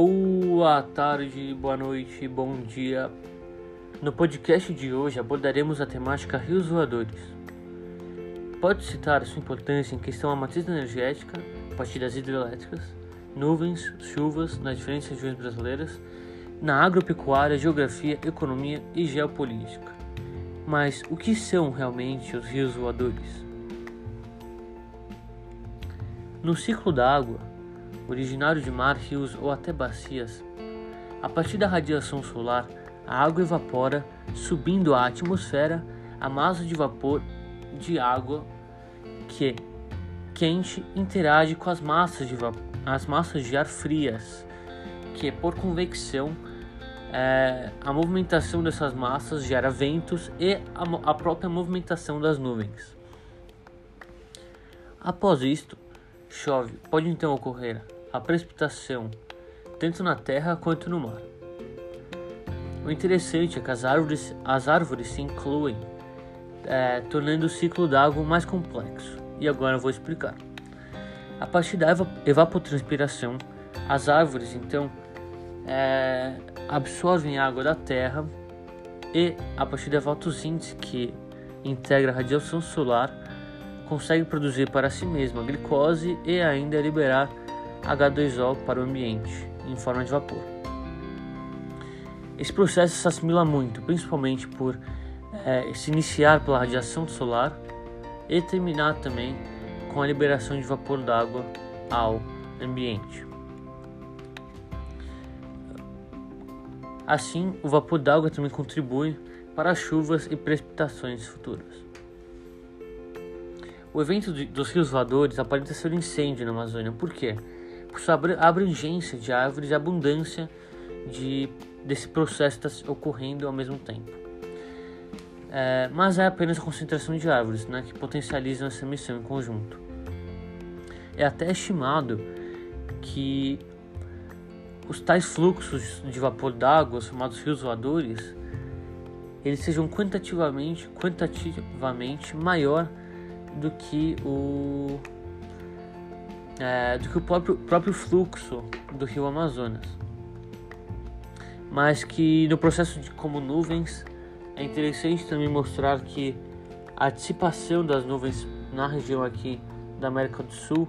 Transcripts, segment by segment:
Boa tarde, boa noite, bom dia. No podcast de hoje abordaremos a temática rios voadores. Pode citar sua importância em questão à matriz energética, a partir das hidrelétricas, nuvens, chuvas nas diferentes regiões brasileiras, na agropecuária, geografia, economia e geopolítica. Mas o que são realmente os rios voadores? No ciclo da água, originário de mar, rios ou até bacias, a partir da radiação solar, a água evapora, subindo à atmosfera a massa de vapor de água que, quente, interage com as massas de, as massas de ar frias, que, por convecção, é, a movimentação dessas massas gera ventos e a, a própria movimentação das nuvens. Após isto, chove. Pode então ocorrer a precipitação, tanto na terra quanto no mar. O interessante é que as árvores, as árvores se incluem, é, tornando o ciclo d'água mais complexo. E agora eu vou explicar. A partir da evapotranspiração, as árvores então é, absorvem água da terra e, a partir da fotossíntese que integra a radiação solar, consegue produzir para si mesma glicose e ainda liberar H2O para o ambiente, em forma de vapor. Esse processo se assimila muito, principalmente por é, se iniciar pela radiação solar e terminar também com a liberação de vapor d'água ao ambiente. Assim, o vapor d'água também contribui para as chuvas e precipitações futuras. O evento dos rios voadores aparenta ser um incêndio na Amazônia. Por quê? Por sua abrangência de árvores e abundância de, desse processo está ocorrendo ao mesmo tempo. É, mas é apenas a concentração de árvores né, que potencializam essa emissão em conjunto. É até estimado que os tais fluxos de vapor d'água, chamados rios voadores, eles sejam quantitativamente, quantitativamente maior do que o é, do que o próprio, próprio fluxo do rio Amazonas. Mas que no processo de como nuvens é interessante também mostrar que a dissipação das nuvens na região aqui da América do Sul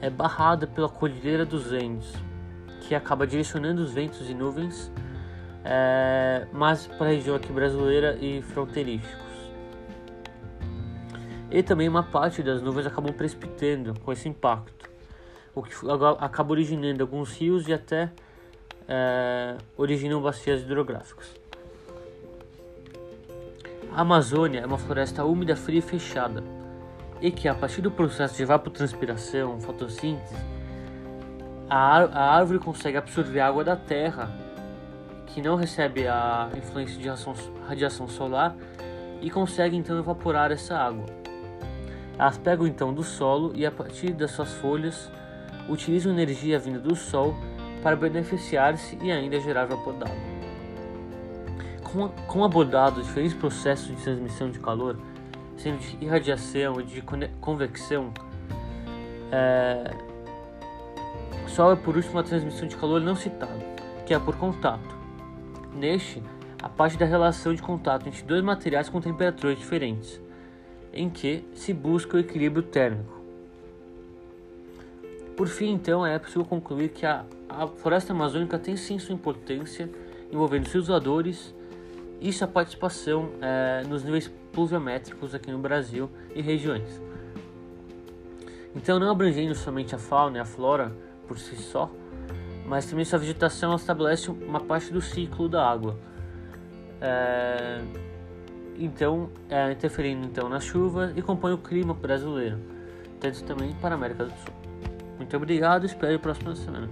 é barrada pela Cordilheira dos Andes, que acaba direcionando os ventos e nuvens é, mais para a região aqui brasileira e fronteiriços e também uma parte das nuvens acabam precipitando com esse impacto, o que acaba originando alguns rios e até é, originam bacias hidrográficas. A Amazônia é uma floresta úmida, fria e fechada, e que a partir do processo de evapotranspiração, fotossíntese, a, a árvore consegue absorver água da terra, que não recebe a influência de radiação solar, e consegue então evaporar essa água. Elas pegam então do solo e, a partir das suas folhas, utilizam energia vinda do sol para beneficiar-se e ainda gerar vapor d'água. Com, abordado diferentes processos de transmissão de calor, sendo de irradiação e de convecção, é, só é por último a transmissão de calor não citada, que é por contato. Neste, a parte da relação de contato entre dois materiais com temperaturas diferentes em que se busca o equilíbrio térmico. Por fim, então, é possível concluir que a, a floresta amazônica tem sim sua importância envolvendo seus voadores e sua participação é, nos níveis pluviométricos aqui no Brasil e regiões. Então, não abrangendo somente a fauna e a flora por si só, mas também sua vegetação estabelece uma parte do ciclo da água. É então é, interferindo então na chuva e compõe o clima brasileiro, tanto também para a América do Sul. Muito obrigado, espero a próxima semana.